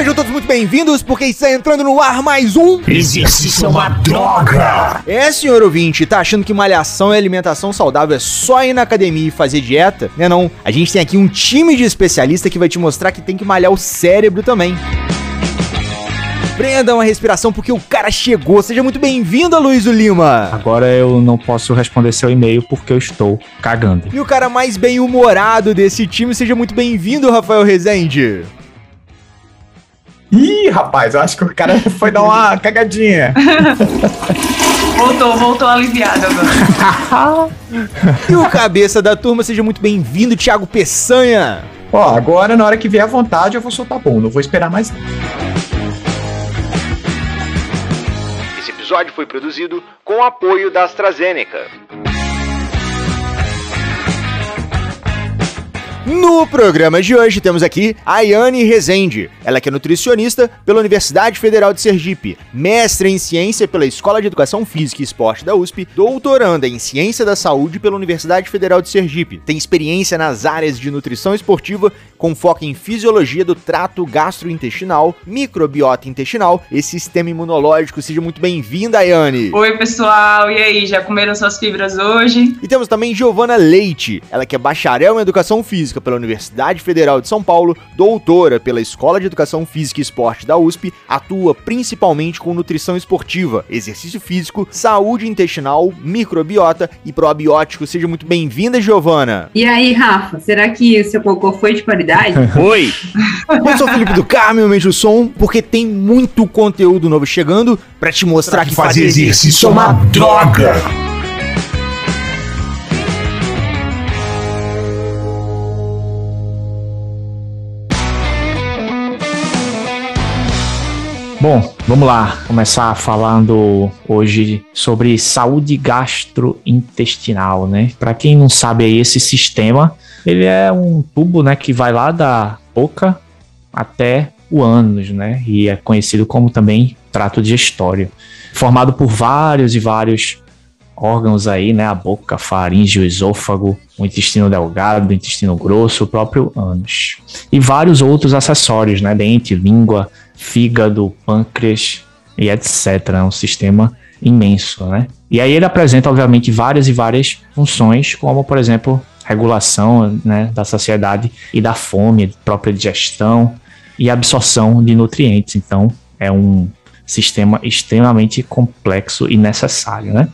Sejam todos muito bem-vindos, porque está entrando no ar mais um. Exercício é uma droga! É, senhor ouvinte, tá achando que malhação e alimentação saudável é só ir na academia e fazer dieta? Né não? A gente tem aqui um time de especialista que vai te mostrar que tem que malhar o cérebro também. Prenda uma respiração porque o cara chegou. Seja muito bem-vindo, Luiz Lima. Agora eu não posso responder seu e-mail porque eu estou cagando. E o cara mais bem-humorado desse time, seja muito bem-vindo, Rafael Rezende. Ih, rapaz, eu acho que o cara foi dar uma cagadinha. Voltou, voltou aliviado agora. e o cabeça da turma, seja muito bem-vindo, Thiago Peçanha. Ó, agora na hora que vier a vontade eu vou soltar bom, não vou esperar mais. Esse episódio foi produzido com o apoio da AstraZeneca. No programa de hoje temos aqui a Ayane Rezende. Ela que é nutricionista pela Universidade Federal de Sergipe, mestre em ciência pela Escola de Educação Física e Esporte da USP, doutoranda em ciência da saúde pela Universidade Federal de Sergipe. Tem experiência nas áreas de nutrição esportiva com foco em fisiologia do trato gastrointestinal, microbiota intestinal e sistema imunológico. Seja muito bem-vinda, Ayane. Oi, pessoal. E aí, já comeram suas fibras hoje? E temos também Giovana Leite. Ela que é bacharel em educação física pela Universidade Federal de São Paulo, doutora pela Escola de Educação Física e Esporte da USP, atua principalmente com nutrição esportiva, exercício físico, saúde intestinal, microbiota e probiótico. Seja muito bem-vinda, Giovana. E aí, Rafa, será que o seu cocô foi de qualidade? Oi! Eu sou o Felipe do Carmo, aumente o som, porque tem muito conteúdo novo chegando para te mostrar que, que fazer exercício é uma droga. Bom, vamos lá, começar falando hoje sobre saúde gastrointestinal, né? Para quem não sabe aí, esse sistema, ele é um tubo, né, que vai lá da boca até o ânus, né? E é conhecido como também trato digestório, formado por vários e vários órgãos aí, né? A boca, a faringe, o esôfago, o intestino delgado, o intestino grosso, o próprio ânus. E vários outros acessórios, né? Dente, língua, fígado, pâncreas e etc. É um sistema imenso, né? E aí ele apresenta, obviamente, várias e várias funções, como, por exemplo, regulação né, da saciedade e da fome, própria digestão e absorção de nutrientes. Então, é um sistema extremamente complexo e necessário, né?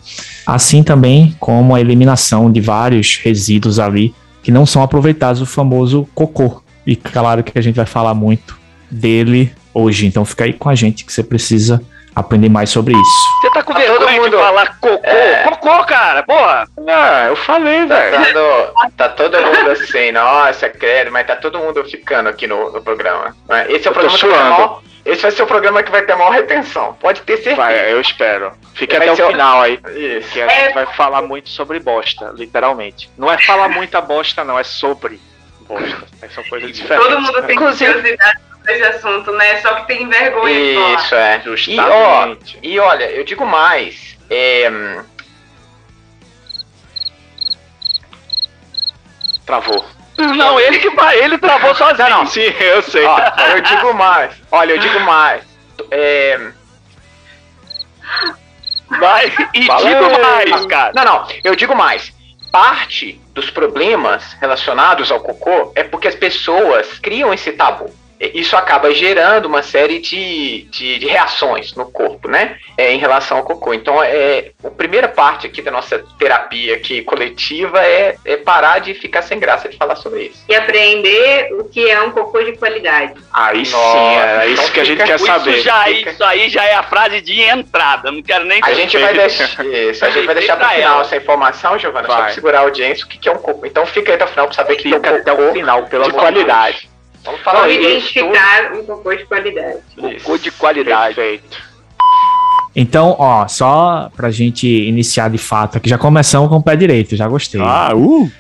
Assim também como a eliminação de vários resíduos ali que não são aproveitados, o famoso cocô. E claro que a gente vai falar muito dele hoje. Então fica aí com a gente que você precisa aprender mais sobre isso. Você tá com tá vergonha todo mundo... de falar cocô? É... Cocô, cara, porra! Não, eu falei, tá velho. Tá, tá, todo mundo assim, nossa, credo, mas tá todo mundo ficando aqui no, no programa. Esse é o eu programa que vai maior, Esse vai ser o programa que vai ter a maior retenção. Pode ter certeza. Vai, eu espero. Fique vai até o final aí. Isso. Que a gente vai falar muito sobre bosta, literalmente. Não é falar muita bosta, não, é sobre bosta. São coisas diferentes. Todo mundo tem curiosidade esse assunto, né? Só que tem vergonha Isso, é. Justamente. E, ó, e olha, eu digo mais. É... Travou. Não, ele que ele travou sozinho. Não, não. Sim, eu sei. Ó, eu digo mais. Olha, eu digo mais. É... Vai, e Valeu. digo mais, cara. Não, não, eu digo mais. Parte dos problemas relacionados ao cocô é porque as pessoas criam esse tabu isso acaba gerando uma série de, de, de reações no corpo, né? É, em relação ao cocô. Então, é, a primeira parte aqui da nossa terapia aqui coletiva é, é parar de ficar sem graça de falar sobre isso. E aprender o que é um cocô de qualidade. Aí Nossa, sim, é isso então que a gente quer saber. Isso, já, fica... isso aí já é a frase de entrada. Não quero nem. A gente vai deixar, isso, a gente vai deixar para final essa informação, Giovana, vai. só pra segurar a audiência o que, que é um cocô. Então fica aí até o final para saber o que, que é um cocô até o final, pelo de qualidade. Vamos falar Vamos identificar um cocô de qualidade. Cocô de qualidade. Perfeito. Então, ó, só pra gente iniciar de fato aqui, já começamos com o pé direito, já gostei. Ah, uh!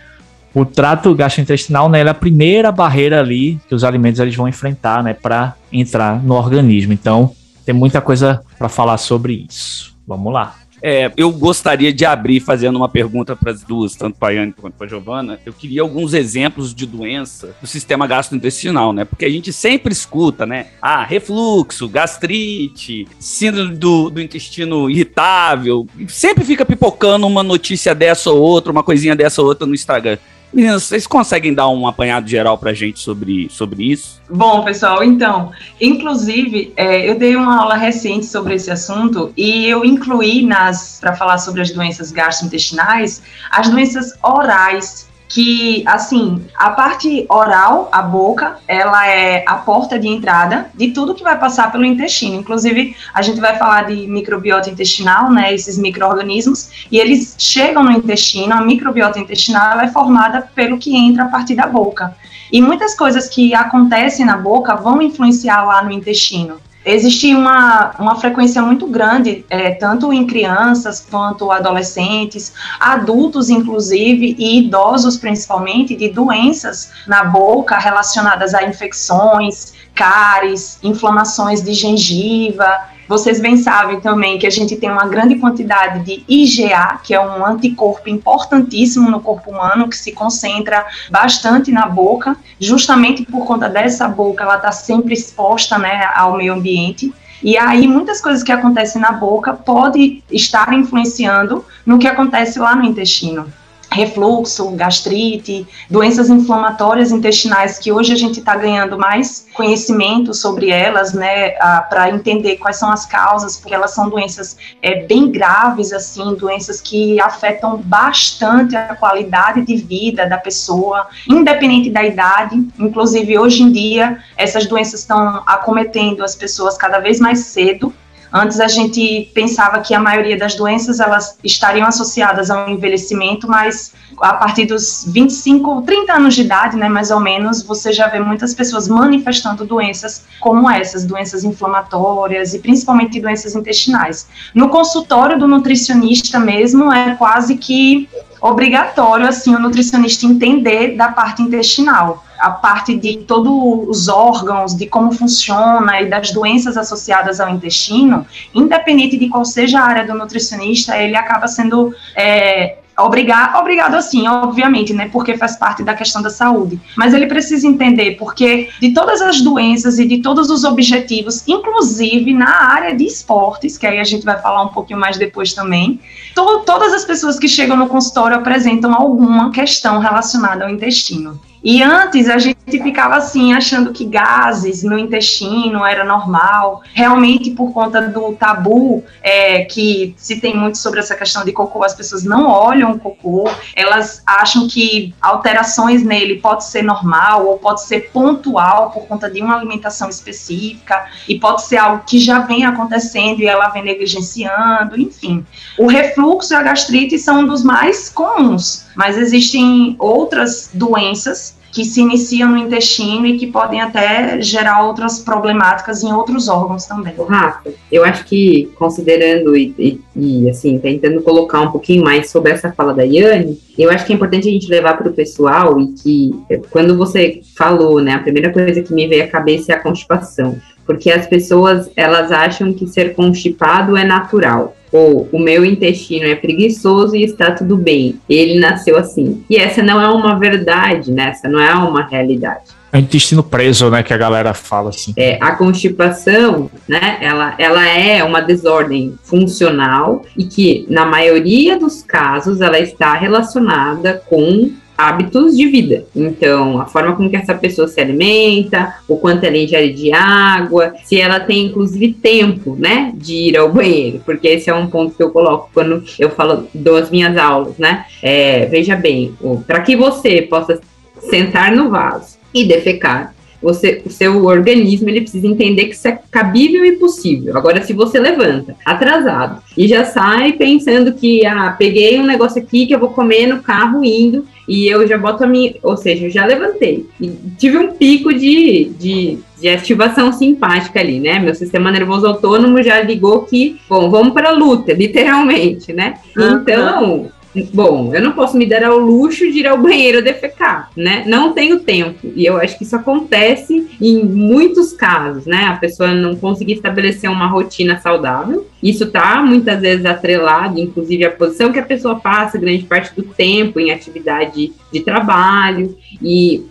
O trato gastrointestinal, né, é a primeira barreira ali que os alimentos eles vão enfrentar, né, para entrar no organismo. Então, tem muita coisa para falar sobre isso. Vamos lá. É, eu gostaria de abrir fazendo uma pergunta para as duas, tanto para a Yane quanto para a Giovana. Eu queria alguns exemplos de doença do sistema gastrointestinal, né? Porque a gente sempre escuta, né? Ah, refluxo, gastrite, síndrome do, do intestino irritável. Sempre fica pipocando uma notícia dessa ou outra, uma coisinha dessa ou outra no Instagram. Meninas, vocês conseguem dar um apanhado geral pra gente sobre, sobre isso? Bom, pessoal, então, inclusive, é, eu dei uma aula recente sobre esse assunto e eu incluí nas para falar sobre as doenças gastrointestinais as doenças orais que, assim, a parte oral, a boca, ela é a porta de entrada de tudo que vai passar pelo intestino. Inclusive, a gente vai falar de microbiota intestinal, né, esses micro-organismos, e eles chegam no intestino, a microbiota intestinal é formada pelo que entra a partir da boca. E muitas coisas que acontecem na boca vão influenciar lá no intestino existe uma, uma frequência muito grande, é, tanto em crianças quanto adolescentes, adultos, inclusive, e idosos, principalmente, de doenças na boca relacionadas a infecções, cáries, inflamações de gengiva, vocês bem sabem também que a gente tem uma grande quantidade de IgA, que é um anticorpo importantíssimo no corpo humano, que se concentra bastante na boca, justamente por conta dessa boca, ela está sempre exposta né, ao meio ambiente. E aí, muitas coisas que acontecem na boca podem estar influenciando no que acontece lá no intestino refluxo, gastrite, doenças inflamatórias intestinais, que hoje a gente está ganhando mais conhecimento sobre elas, né, para entender quais são as causas, porque elas são doenças é, bem graves, assim, doenças que afetam bastante a qualidade de vida da pessoa, independente da idade. Inclusive, hoje em dia, essas doenças estão acometendo as pessoas cada vez mais cedo, Antes a gente pensava que a maioria das doenças elas estariam associadas ao envelhecimento, mas a partir dos 25, 30 anos de idade, né, mais ou menos, você já vê muitas pessoas manifestando doenças como essas, doenças inflamatórias e principalmente doenças intestinais. No consultório do nutricionista mesmo é quase que obrigatório assim o nutricionista entender da parte intestinal a parte de todos os órgãos, de como funciona e das doenças associadas ao intestino, independente de qual seja a área do nutricionista, ele acaba sendo é, obrigado, assim, obviamente, né, porque faz parte da questão da saúde. Mas ele precisa entender porque de todas as doenças e de todos os objetivos, inclusive na área de esportes, que aí a gente vai falar um pouquinho mais depois também, to todas as pessoas que chegam no consultório apresentam alguma questão relacionada ao intestino. E antes a gente ficava assim, achando que gases no intestino era normal. Realmente, por conta do tabu é, que se tem muito sobre essa questão de cocô, as pessoas não olham o cocô, elas acham que alterações nele pode ser normal ou pode ser pontual por conta de uma alimentação específica e pode ser algo que já vem acontecendo e ela vem negligenciando, enfim. O refluxo e a gastrite são um dos mais comuns, mas existem outras doenças que se iniciam no intestino e que podem até gerar outras problemáticas em outros órgãos também. Rafa, eu acho que considerando e, e, e, assim, tentando colocar um pouquinho mais sobre essa fala da Yane, eu acho que é importante a gente levar para o pessoal e que quando você falou, né, a primeira coisa que me veio à cabeça é a constipação, porque as pessoas elas acham que ser constipado é natural ou o meu intestino é preguiçoso e está tudo bem. Ele nasceu assim. E essa não é uma verdade, né? Essa não é uma realidade. É intestino preso, né, que a galera fala assim. É, a constipação, né, ela, ela é uma desordem funcional e que, na maioria dos casos, ela está relacionada com hábitos de vida. Então, a forma como que essa pessoa se alimenta, o quanto ela ingere de água, se ela tem inclusive tempo, né, de ir ao banheiro, porque esse é um ponto que eu coloco quando eu falo das minhas aulas, né? É, veja bem, para que você possa sentar no vaso e defecar, você, o seu organismo ele precisa entender que isso é cabível e possível. Agora, se você levanta atrasado e já sai pensando que ah, peguei um negócio aqui que eu vou comer no carro indo e eu já boto a minha, ou seja, eu já levantei e tive um pico de, de, de ativação simpática ali, né? Meu sistema nervoso autônomo já ligou que, bom, vamos para a luta, literalmente, né? Uhum. Então, bom, eu não posso me dar ao luxo de ir ao banheiro defecar, né? Não tenho tempo. E eu acho que isso acontece em muitos casos, né? A pessoa não conseguir estabelecer uma rotina saudável. Isso tá muitas vezes atrelado, inclusive, à posição que a pessoa passa grande parte do tempo em atividade de trabalho. E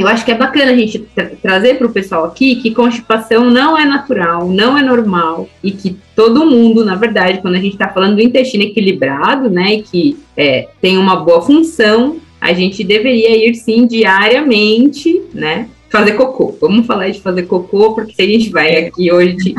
eu acho que é bacana a gente tra trazer para o pessoal aqui que constipação não é natural, não é normal e que todo mundo, na verdade, quando a gente está falando do intestino equilibrado, né, e que é, tem uma boa função, a gente deveria ir sim diariamente, né, fazer cocô. Vamos falar de fazer cocô, porque se a gente vai aqui hoje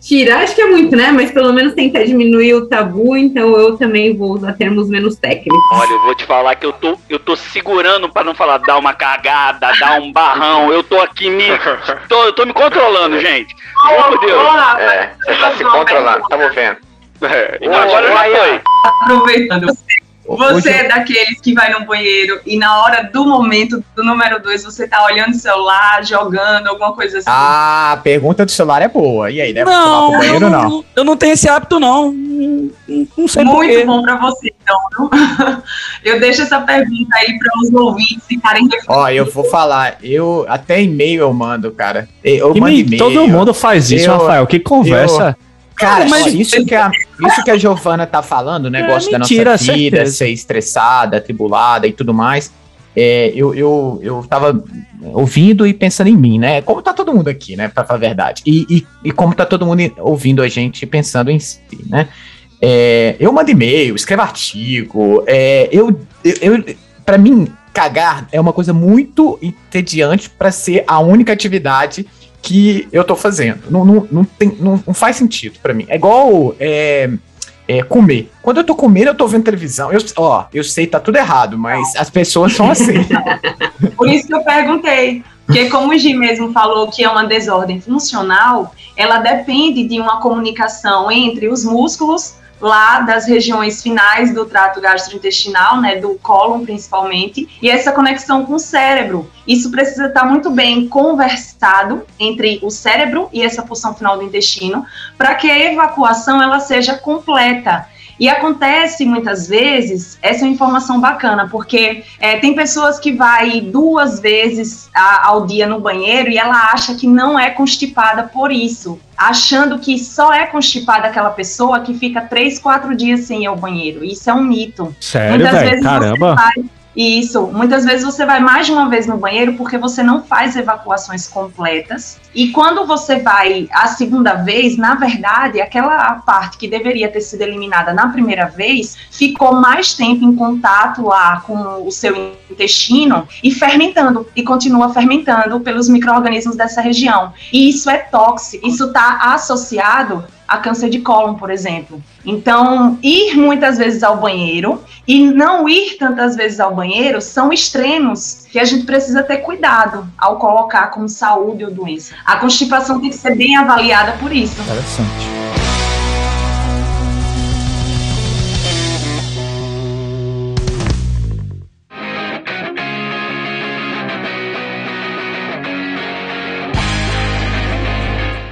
tirar, acho que é muito, né? Mas pelo menos tentar diminuir o tabu, então eu também vou usar termos menos técnicos. Olha, eu vou te falar que eu tô, eu tô segurando para não falar dar uma cagada, dar um barrão. Eu tô aqui me. Tô, eu tô me controlando, gente. Juro por Deus. É, você tá se controlando, tamo vendo. É, e agora já foi. Aproveitando, você, você é daqueles que vai no banheiro e na hora do momento do número dois você tá olhando o celular, jogando, alguma coisa assim. Ah, a pergunta do celular é boa. E aí, deve tomar Não, pro banheiro eu não? não, eu não tenho esse hábito, não. Não, não sei Muito bom pra você, então. viu? Eu deixo essa pergunta aí para os ouvintes ficarem Ó, eu vou falar, eu até e-mail eu mando, cara. Eu E mando e-mail. todo mundo faz isso, Eu- Rafael. Que conversa. Cara, Mas- ó, isso, que a, isso que a Giovana tá falando, o negócio É da mentira, nossa vida, certeza. ser estressada, atribulada e tudo mais. É, eu, eu, eu tava ouvindo e pensando em mim, né? Como tá todo mundo aqui, né? Pra falar a verdade. E, e, e como tá todo mundo ouvindo a gente e pensando em si, né? É, eu mando e-mail, escrevo artigo. É, eu, eu, eu, para mim, cagar é uma coisa muito entediante para ser a única atividade que eu tô fazendo. Não, não, não, tem, não, não faz sentido pra mim. É igual é, é, comer. Quando eu tô comendo, eu tô vendo televisão. Eu, ó, eu sei, tá tudo errado, mas as pessoas são assim. Por isso que eu perguntei. Porque como o Gi mesmo falou que é uma desordem funcional, ela depende de uma comunicação entre os músculos lá das regiões finais do trato gastrointestinal, né, do cólon principalmente, e essa conexão com o cérebro. Isso precisa estar muito bem conversado entre o cérebro e essa porção final do intestino, para que a evacuação ela seja completa. E acontece muitas vezes, essa é uma informação bacana, porque é, tem pessoas que vai duas vezes a- ao dia no banheiro e ela acha que não é constipada por isso, achando que só é constipada aquela pessoa que fica três, quatro dias sem ir ao banheiro. Isso é um mito. Sério, Muitas velho? vezes Caramba. você vai. Isso, muitas vezes você vai mais de uma vez no banheiro porque você não faz evacuações completas. E quando você vai a segunda vez, na verdade, aquela parte que deveria ter sido eliminada na primeira vez ficou mais tempo em contato lá com o seu intestino e fermentando, e continua fermentando pelos micro-organismos dessa região. E isso é tóxico, isso está associado a câncer de cólon, por exemplo. Então, ir muitas vezes ao banheiro e não ir tantas vezes ao banheiro são extremos que a gente precisa ter cuidado ao colocar como saúde ou doença. A constipação tem que ser bem avaliada por isso. Interessante.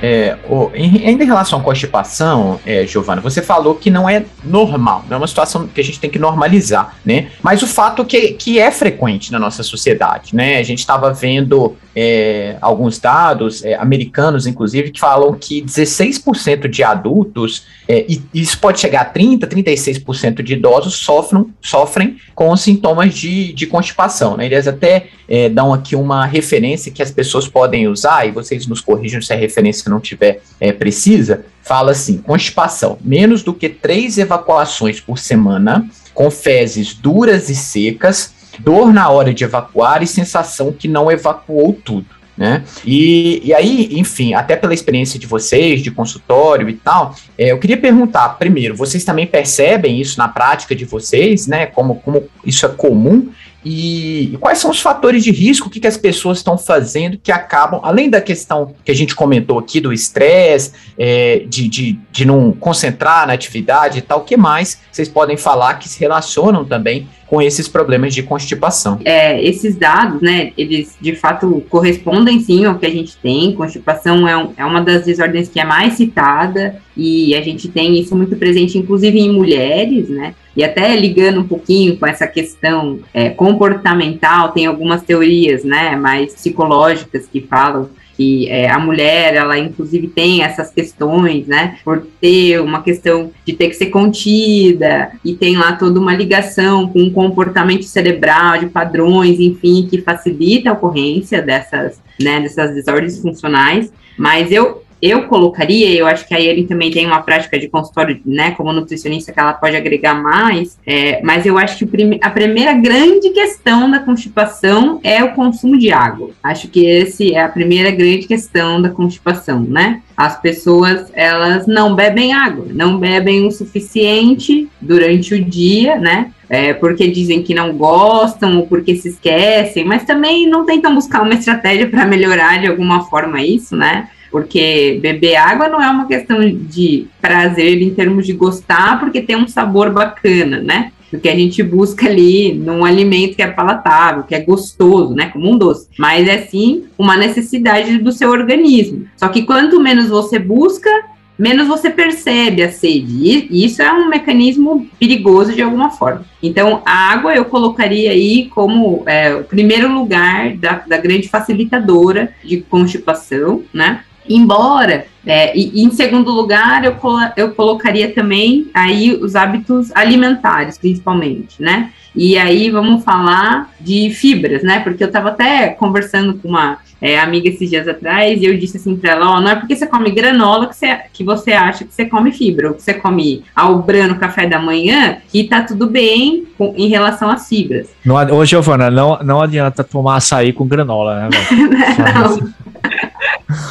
É, o- em- ainda em relação à constipação, é, Giovana, você falou que não é normal, não é uma situação que a gente tem que normalizar, né? Mas o fato que, que é frequente na nossa sociedade, né? A gente estava vendo é, alguns dados é, americanos, inclusive, que falam que 16% de adultos, é, e isso pode chegar a 30, 36% de idosos sofrem, sofrem com sintomas de, de constipação, né? Eles até é, dão aqui uma referência que as pessoas podem usar, e vocês nos corrijam se a referência não tiver é, precisa, fala assim, constipação, menos do que três evacuações por semana, com fezes duras e secas, dor na hora de evacuar e sensação que não evacuou tudo. Né? E, e aí, enfim, até pela experiência de vocês, de consultório e tal, é, eu queria perguntar, primeiro, vocês também percebem isso na prática de vocês, né? Como, como isso é comum? E, quais são os fatores de risco? O que, que as pessoas estão fazendo que acabam, além da questão que a gente comentou aqui do estresse, é, de, de, de não concentrar na atividade e tal, o que mais vocês podem falar que se relacionam também com esses problemas de constipação? É, esses dados, né, eles de fato correspondem sim ao que a gente tem. Constipação é, um- é uma das desordens que é mais citada e a gente tem isso muito presente, inclusive em mulheres, né? E até ligando um pouquinho com essa questão é, comportamental, tem algumas teorias, né, mais psicológicas que falam que é, a mulher, ela inclusive tem essas questões, né, por ter uma questão de ter que ser contida, e tem lá toda uma ligação com o comportamento cerebral, de padrões, enfim, que facilita a ocorrência dessas, né, dessas desordens funcionais, mas eu eu colocaria, eu acho que a Yeri também tem uma prática de consultório, né, como nutricionista, que ela pode agregar mais, é, mas eu acho que prime a primeira grande questão da constipação é o consumo de água. Acho que esse é a primeira grande questão da constipação, né? As pessoas, elas não bebem água, não bebem o suficiente durante o dia, né? É, porque dizem que não gostam ou porque se esquecem, mas também não tentam buscar uma estratégia para melhorar de alguma forma isso, né? Porque beber água não é uma questão de prazer em termos de gostar, porque tem um sabor bacana, né? O que a gente busca ali num alimento que é palatável, que é gostoso, né? Como um doce. Mas é sim uma necessidade do seu organismo. Só que quanto menos você busca, menos você percebe a sede. E isso é um mecanismo perigoso de alguma forma. Então, a água eu colocaria aí como é, o primeiro lugar da, da grande facilitadora de constipação, né? Embora, é, e, e, em segundo lugar, eu, eu colocaria também aí os hábitos alimentares, principalmente, né? E aí vamos falar de fibras, né? Porque eu estava até conversando com uma é, amiga esses dias atrás e eu disse assim para ela: ó, não é porque você come granola que você, que você acha que você come fibra, ou que você come albrano café da manhã, que tá tudo bem com, em relação às fibras. Não, ô, Giovana, não, não adianta tomar açaí com granola, né? não.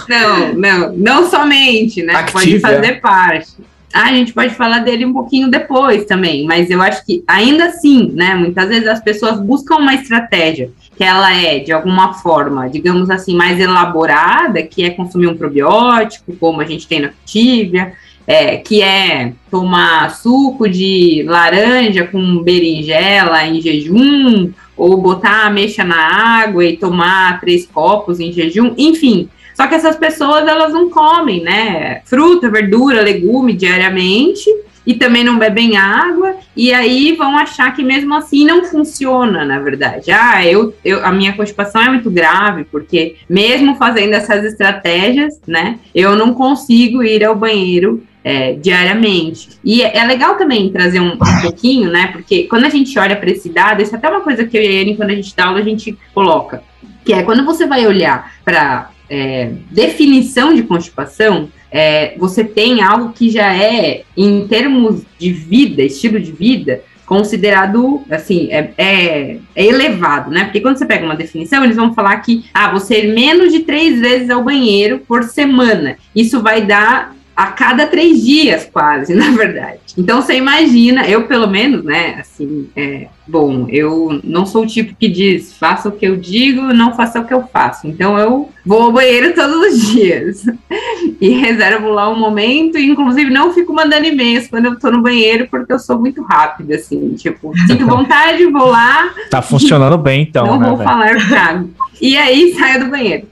Não, não, não somente, né? Active, pode fazer é. parte. Ah, a gente pode falar dele um pouquinho depois também, mas eu acho que ainda assim, né? Muitas vezes as pessoas buscam uma estratégia que ela é de alguma forma, digamos assim, mais elaborada, que é consumir um probiótico, como a gente tem na Activia, é, que é tomar suco de laranja com berinjela em jejum, ou botar ameixa na água e tomar três copos em jejum, enfim, só que essas pessoas, elas não comem, né? Fruta, verdura, legume diariamente e também não bebem água, e aí vão achar que mesmo assim não funciona, na verdade. Ah, eu, eu a minha constipação é muito grave, porque mesmo fazendo essas estratégias, né, eu não consigo ir ao banheiro é, diariamente. E é, é legal também trazer um, um, pouquinho, né? Porque quando a gente olha para esse dado, isso é até uma coisa que eu e a quando a gente dá aula, a gente coloca. Que é quando você vai olhar para é, definição de constipação, é, você tem algo que já é, em termos de vida, estilo de vida, considerado, assim, é, é, é, elevado, né? Porque quando você pega uma definição, eles vão falar que, ah, você ir menos de três vezes ao banheiro por semana. Isso vai dar a cada três dias, quase, na verdade. Então você imagina, eu pelo menos, né, assim, é, bom, eu não sou o tipo que diz faça o que eu digo, não faça o que eu faço. Então eu vou ao banheiro todos os dias e reservo lá um momento, e inclusive não fico mandando e-mails quando eu tô no banheiro, porque eu sou muito rápida, assim, tipo, sinto vontade, vou lá. Tá funcionando bem, então. Não né, vou véio? falar cago. E aí saio do banheiro.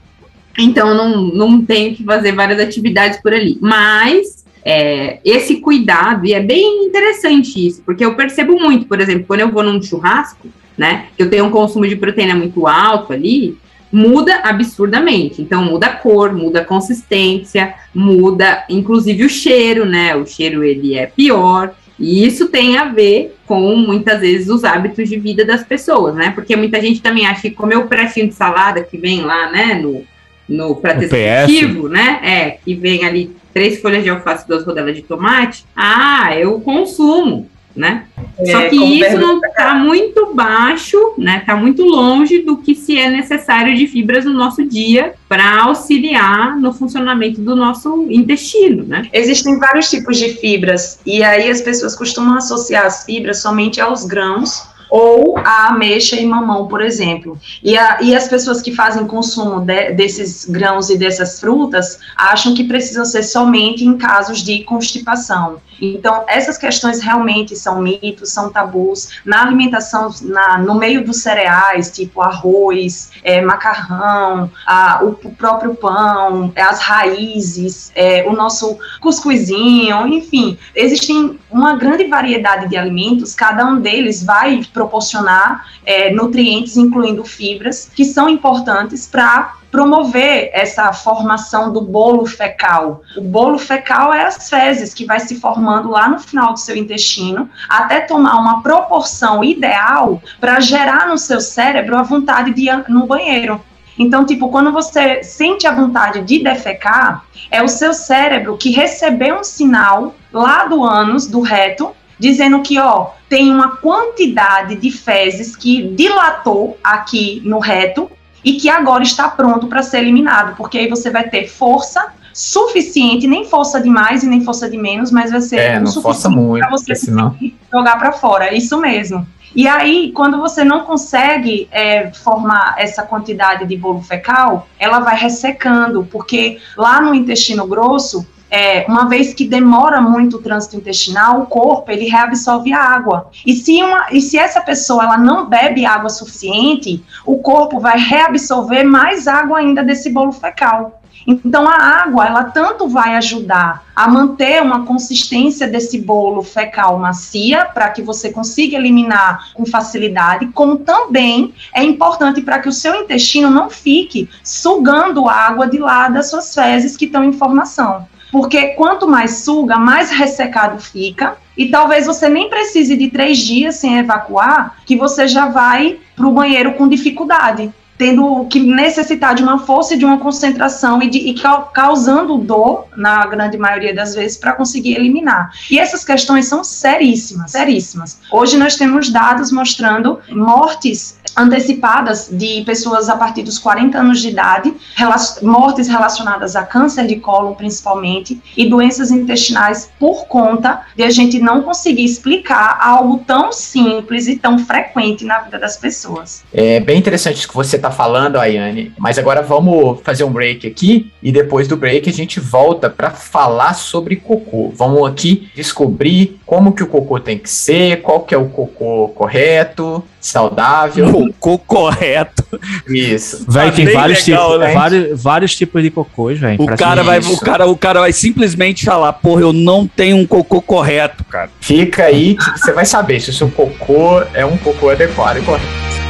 Então, não, não tenho que fazer várias atividades por ali. Mas é, esse cuidado, e é bem interessante isso, porque eu percebo muito, por exemplo, quando eu vou num churrasco, né, que eu tenho um consumo de proteína muito alto ali, muda absurdamente. Então, muda a cor, muda a consistência, muda inclusive o cheiro, né? O cheiro ele é pior. E isso tem a ver com muitas vezes os hábitos de vida das pessoas, né? Porque muita gente também acha que comer o pratinho de salada que vem lá, né, no, no prato executivo, né? É, que vem ali três folhas de alface e duas rodelas de tomate. Ah, eu consumo, né? É, Só que isso não está muito baixo, né? Está muito longe do que se é necessário de fibras no nosso dia para auxiliar no funcionamento do nosso intestino, né? Existem vários tipos de fibras e aí as pessoas costumam associar as fibras somente aos grãos ou a ameixa e mamão, por exemplo. E, a, e as pessoas que fazem consumo de, desses grãos e dessas frutas acham que precisam ser somente em casos de constipação. Então, essas questões realmente são mitos, são tabus. Na alimentação, na, no meio dos cereais, tipo arroz, é, macarrão, a, o, próprio pão, as raízes, é, o nosso cuscuzinho, enfim, existem uma grande variedade de alimentos, cada um deles vai proporcionar é, nutrientes, incluindo fibras, que são importantes para promover essa formação do bolo fecal. O bolo fecal é as fezes que vai se formando lá no final do seu intestino, até tomar uma proporção ideal para gerar no seu cérebro a vontade de ir no banheiro. Então, tipo, quando você sente a vontade de defecar, é o seu cérebro que recebeu um sinal lá do ânus, do reto, dizendo que, ó, tem uma quantidade de fezes que dilatou aqui no reto e que agora está pronto para ser eliminado, porque aí você vai ter força suficiente, nem força de mais e nem força de menos, mas vai ser é, o suficiente para você senão... jogar para fora. Isso mesmo. E aí, quando você não consegue é, formar essa quantidade de bolo fecal, ela vai ressecando, porque lá no intestino grosso é, uma vez que demora muito o trânsito intestinal, o corpo ele reabsorve a água. E se, uma, e se essa pessoa ela não bebe água suficiente, o corpo vai reabsorver mais água ainda desse bolo fecal. Então a água, ela tanto vai ajudar a manter uma consistência desse bolo fecal macia para que você consiga eliminar com facilidade, como também é importante para que o seu intestino não fique sugando água de lá das suas fezes que estão em formação. Porque quanto mais suga, mais ressecado fica. E talvez você nem precise de três dias sem evacuar, que você já vai para o banheiro com dificuldade tendo que necessitar de uma força e de uma concentração e, de, e causando dor, na grande maioria das vezes, para conseguir eliminar. E essas questões são seríssimas, seríssimas. Hoje nós temos dados mostrando mortes antecipadas de pessoas a partir dos 40 anos de idade, mortes relacionadas a câncer de cólon principalmente e doenças intestinais por conta de a gente não conseguir explicar algo tão simples e tão frequente na vida das pessoas. É bem interessante isso que você está falando, Ayane, mas agora vamos fazer um break aqui e depois do break a gente volta para falar sobre cocô. Vamos aqui descobrir como que o cocô tem que ser, qual que é o cocô correto, saudável. Cocô correto. Isso. Vai, tem vários, legal, tipos, né? vários, vários tipos de cocôs, velho. O cara vai, o cara, o cara vai simplesmente falar, porra, eu não tenho um cocô correto, cara. Fica aí que você vai saber se o seu cocô é um cocô adequado e correto.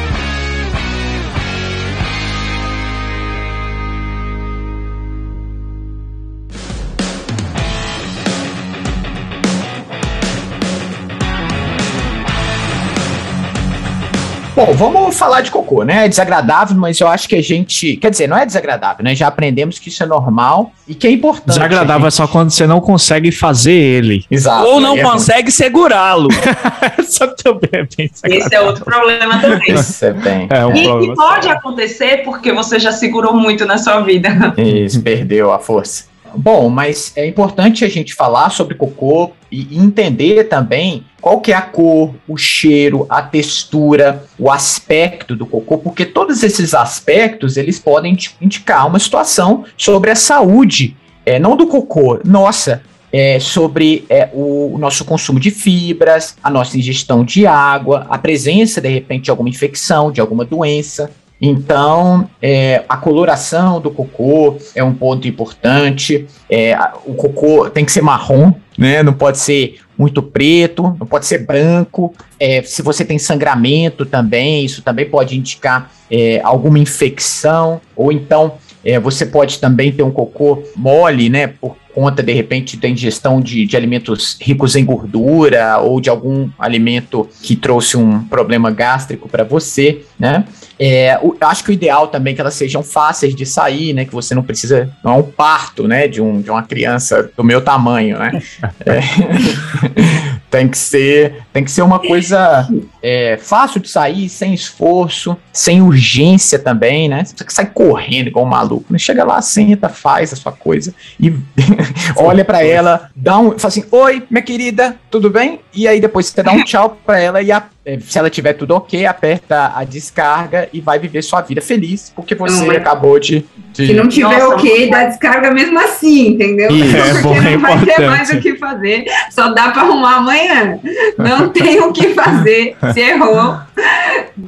Bom, vamos falar de cocô, né? É desagradável, mas eu acho que a gente. Quer dizer, não é desagradável, né? Já aprendemos que isso é normal e que é importante. Desagradável gente... é só quando você não consegue fazer ele. Exato. Ou não é consegue segurá-lo. Isso também é bem Esse é outro problema também. Isso é bem. É um e, problema e pode acontecer porque você já segurou muito na sua vida. Isso, perdeu a força. Bom, mas é importante a gente falar sobre cocô e entender também qual que é a cor, o cheiro, a textura, o aspecto do cocô, porque todos esses aspectos eles podem indicar uma situação sobre a saúde, é, não do cocô, nossa, é, sobre é, o, o, nosso consumo de fibras, a nossa ingestão de água, a presença de repente de alguma infecção, de alguma doença. Então, é, a coloração do cocô é um ponto importante. É, o cocô tem que ser marrom, né? Não pode ser muito preto, não pode ser branco. É, se você tem sangramento também, isso também pode indicar é, alguma infecção. Ou então, é, você pode também ter um cocô mole, né? Por conta, de repente, da ingestão de, de alimentos ricos em gordura ou de algum alimento que trouxe um problema gástrico para você, né? É, eu acho que o ideal também é que elas sejam fáceis de sair, né? Que você não precisa, não é um parto, né? De, um, de uma criança do meu tamanho, né? É. Tem que ser, tem que ser uma coisa é, fácil de sair, sem esforço, sem urgência também, né? Você precisa sair correndo igual um maluco. Né? Chega lá, senta, faz a sua coisa e olha para ela, dá um, fala assim: "Oi, minha querida, tudo bem?" E aí depois você dá um tchau para ela e a, se ela tiver tudo ok, aperta a descarga e vai viver sua vida feliz, porque você Não, mas- acabou de, de Se não tiver Nossa, ok, dá descarga mesmo assim, entendeu? Isso, é bom, Porque é não vai ter importante. mais o que fazer, só dá pra arrumar amanhã. Não tem o que fazer, se errou,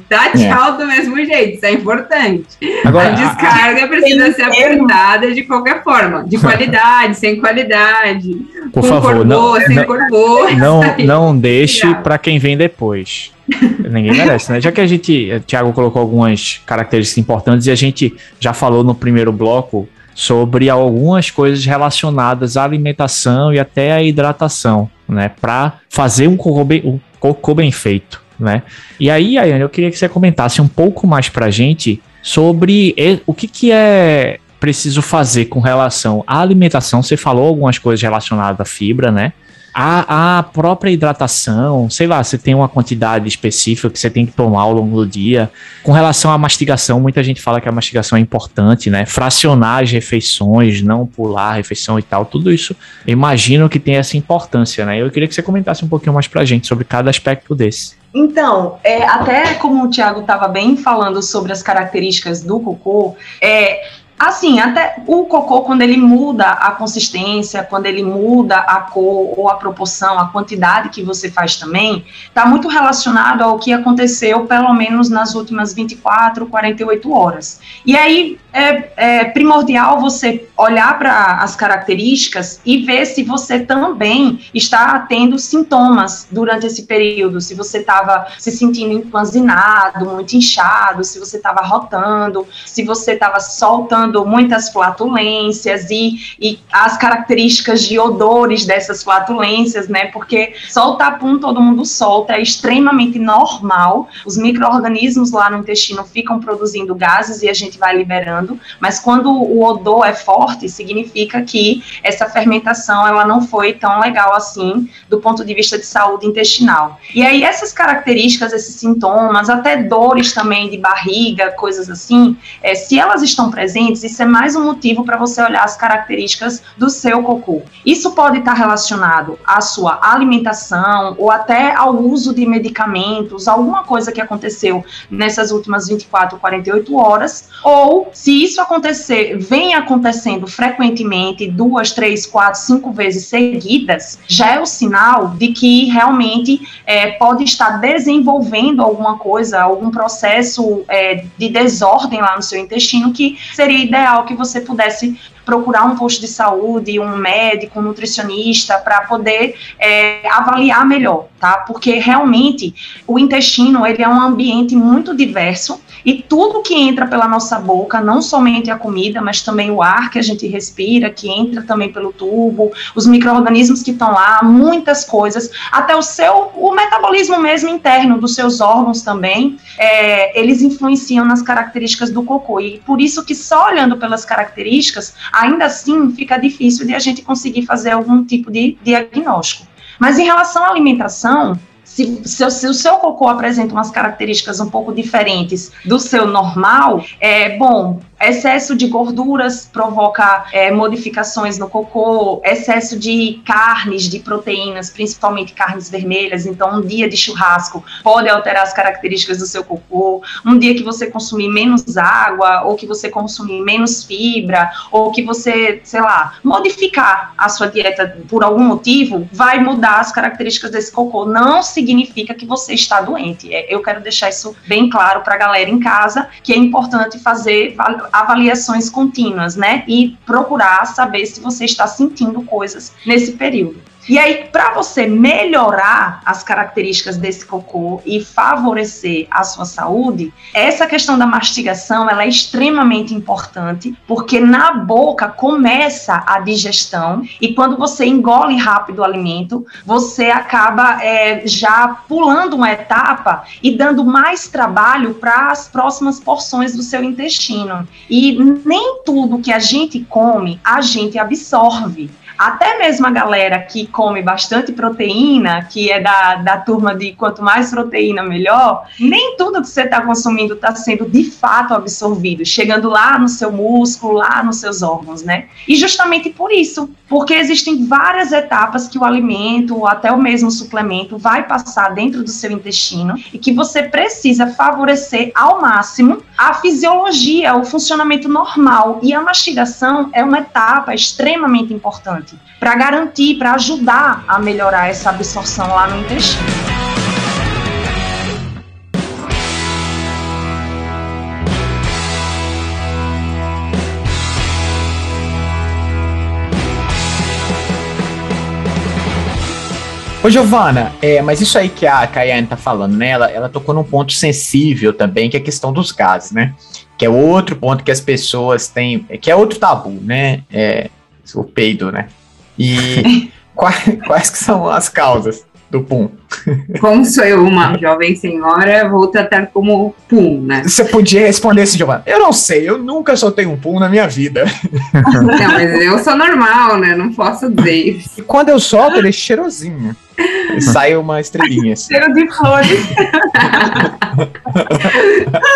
dá tchau do mesmo jeito, isso é importante. Agora, a descarga precisa tem ser termo. apertada de qualquer forma, de qualidade, sem qualidade, por com favor, não, sem não, não, não deixe para quem vem depois. Ninguém merece, né? Já que a gente, o Thiago colocou algumas características importantes e a gente já falou no primeiro bloco sobre algumas coisas relacionadas à alimentação e até à hidratação, né? Para fazer um cocô bem, um cocô bem feito, né? E aí, Ayane, eu queria que você comentasse um pouco mais pra gente sobre e- o que, que é preciso fazer com relação à alimentação. Você falou algumas coisas relacionadas à fibra, né? A, a própria hidratação, sei lá, você tem uma quantidade específica que você tem que tomar ao longo do dia. Com relação à mastigação, muita gente fala que a mastigação é importante, né? Fracionar as refeições, não pular a refeição e tal, tudo isso imagino que tem essa importância, né? Eu queria que você comentasse um pouquinho mais pra gente sobre cada aspecto desse. Então, é, até como o Thiago estava bem falando sobre as características do cocô, é, assim, até o cocô, quando ele muda a consistência, quando ele muda a cor ou a proporção, a quantidade que você faz também, está muito relacionado ao que aconteceu, pelo menos nas últimas 24, 48 horas. E aí é, é primordial você olhar para as características e ver se você também está tendo sintomas durante esse período, se você estava se sentindo empanzinado, muito inchado, se você estava rotando, se você estava soltando muitas flatulências e, e as características de odores dessas flatulências, né? Porque soltar pum todo mundo solta, é extremamente normal. Os micro-organismos lá no intestino ficam produzindo gases e a gente vai liberando, mas quando o odor é forte, significa que essa fermentação ela não foi tão legal assim do ponto de vista de saúde intestinal. E aí essas características, esses sintomas, até dores também de barriga, coisas assim, é, se elas estão presentes, isso é mais um motivo para você olhar as características do seu cocô. Isso pode estar relacionado à sua alimentação ou até ao uso de medicamentos, alguma coisa que aconteceu nessas últimas 24, 48 horas, ou se isso acontecer, vem acontecendo frequentemente, duas, três, quatro, cinco vezes seguidas, já é o sinal de que realmente é, pode estar desenvolvendo alguma coisa, algum processo é, de desordem lá no seu intestino, que seria ideal que você pudesse procurar um posto de saúde, um médico, um nutricionista, para poder é, avaliar melhor, tá? Porque realmente o intestino ele é um ambiente muito diverso e tudo que entra pela nossa boca, não somente a comida, mas também o ar que a gente respira, que entra também pelo tubo, os micro-organismos que estão lá, muitas coisas, até o seu, o metabolismo mesmo interno dos seus órgãos também, é, eles influenciam nas características do cocô. E por isso que só olhando pelas características, ainda assim fica difícil de a gente conseguir fazer algum tipo de diagnóstico. Mas em relação à alimentação, se, se, se, o seu cocô apresenta umas características um pouco diferentes do seu normal, é bom. Excesso de gorduras provoca é, modificações no cocô, excesso de carnes, de proteínas, principalmente carnes vermelhas. Então, um dia de churrasco pode alterar as características do seu cocô. Um dia que você consumir menos água, ou que você consumir menos fibra, ou que você, sei lá, modificar a sua dieta por algum motivo, vai mudar as características desse cocô. Não significa que você está doente. Eu quero deixar isso bem claro para a galera em casa, que é importante fazer avaliações contínuas, né? E procurar saber se você está sentindo coisas nesse período. E aí, para você melhorar as características desse cocô e favorecer a sua saúde, essa questão da mastigação ela é extremamente importante, porque na boca começa a digestão e quando você engole rápido o alimento, você acaba é, já pulando uma etapa e dando mais trabalho para as próximas porções do seu intestino. E nem tudo que a gente come a gente absorve. Até mesmo a galera que come bastante proteína, que é da, da turma de quanto mais proteína, melhor, nem tudo que você está consumindo está sendo de fato absorvido, chegando lá no seu músculo, lá nos seus órgãos, né? E justamente por isso, porque existem várias etapas que o alimento, ou até o mesmo suplemento, vai passar dentro do seu intestino e que você precisa favorecer ao máximo a fisiologia, o funcionamento normal. E a mastigação é uma etapa extremamente importante para garantir, para ajudar a melhorar essa absorção lá no intestino. Ô, Giovana, é, mas isso aí que a Kayane tá falando, né? Ela, ela tocou num ponto sensível também, que é a questão dos gases, né? Que é outro ponto que as pessoas têm, que é outro tabu, né? É, o peido, né? E quais, quais que são as causas do pum? Como sou eu uma jovem senhora, vou tratar como pum, né? Você podia responder assim, Giovana. Eu não sei, eu nunca soltei um pum na minha vida. Não, mas eu sou normal, né? Não posso dizer isso. E quando eu solto, ele é cheirosinho. E sai uma estrelinha assim. Cheiro de flores.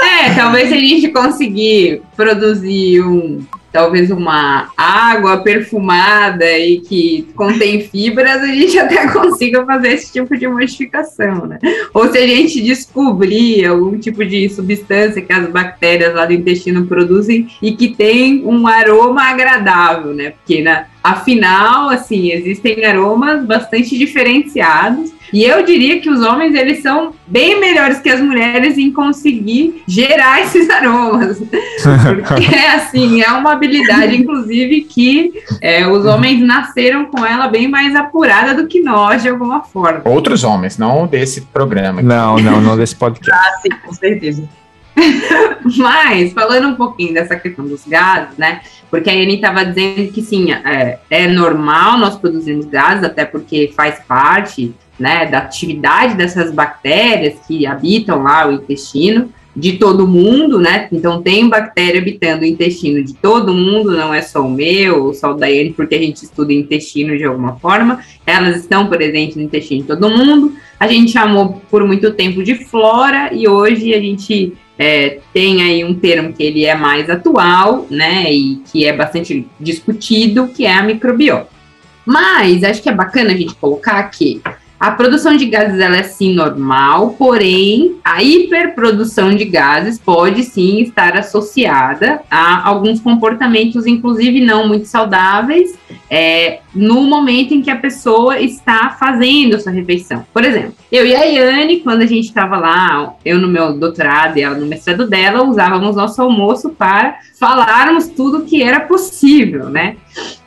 É, talvez se a gente conseguir produzir um talvez uma água perfumada e que contém fibras, a gente até consiga fazer esse tipo de modificação, né? Ou se a gente descobrir algum tipo de substância que as bactérias lá do intestino produzem e que tem um aroma agradável, né? Porque, na, afinal, assim, existem aromas bastante diferenciados e eu diria que os homens, eles são bem melhores que as mulheres em conseguir gerar esses aromas. Porque, assim, é uma habilidade, inclusive, que é, os homens nasceram com ela bem mais apurada do que nós, de alguma forma. Outros homens, não desse programa. aqui. Não, não, não desse podcast. Ah, sim, com certeza. Mas, falando um pouquinho dessa questão dos gases, né? Porque a Annie estava dizendo que sim, é, é normal nós produzirmos gases, até porque faz parte né, da atividade dessas bactérias que habitam lá o intestino de todo mundo, né? Então tem bactéria habitando o intestino de todo mundo, não é só o meu, ou só o da Daiane, porque a gente estuda intestino de alguma forma. Elas estão presentes no intestino de todo mundo. A gente chamou por muito tempo de flora e hoje a gente é, tem aí um termo que ele é mais atual, né? E que é bastante discutido, que é a microbiota. Mas acho que é bacana a gente colocar que a produção de gases ela é sim normal, porém a hiperprodução de gases pode sim estar associada a alguns comportamentos, inclusive não muito saudáveis, é, no momento em que a pessoa está fazendo sua refeição. Por exemplo, eu e a Yane, quando a gente estava lá, eu no meu doutorado e ela no mestrado dela, usávamos nosso almoço para falarmos tudo que era possível, né?